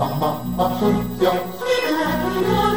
爸爸妈妈说小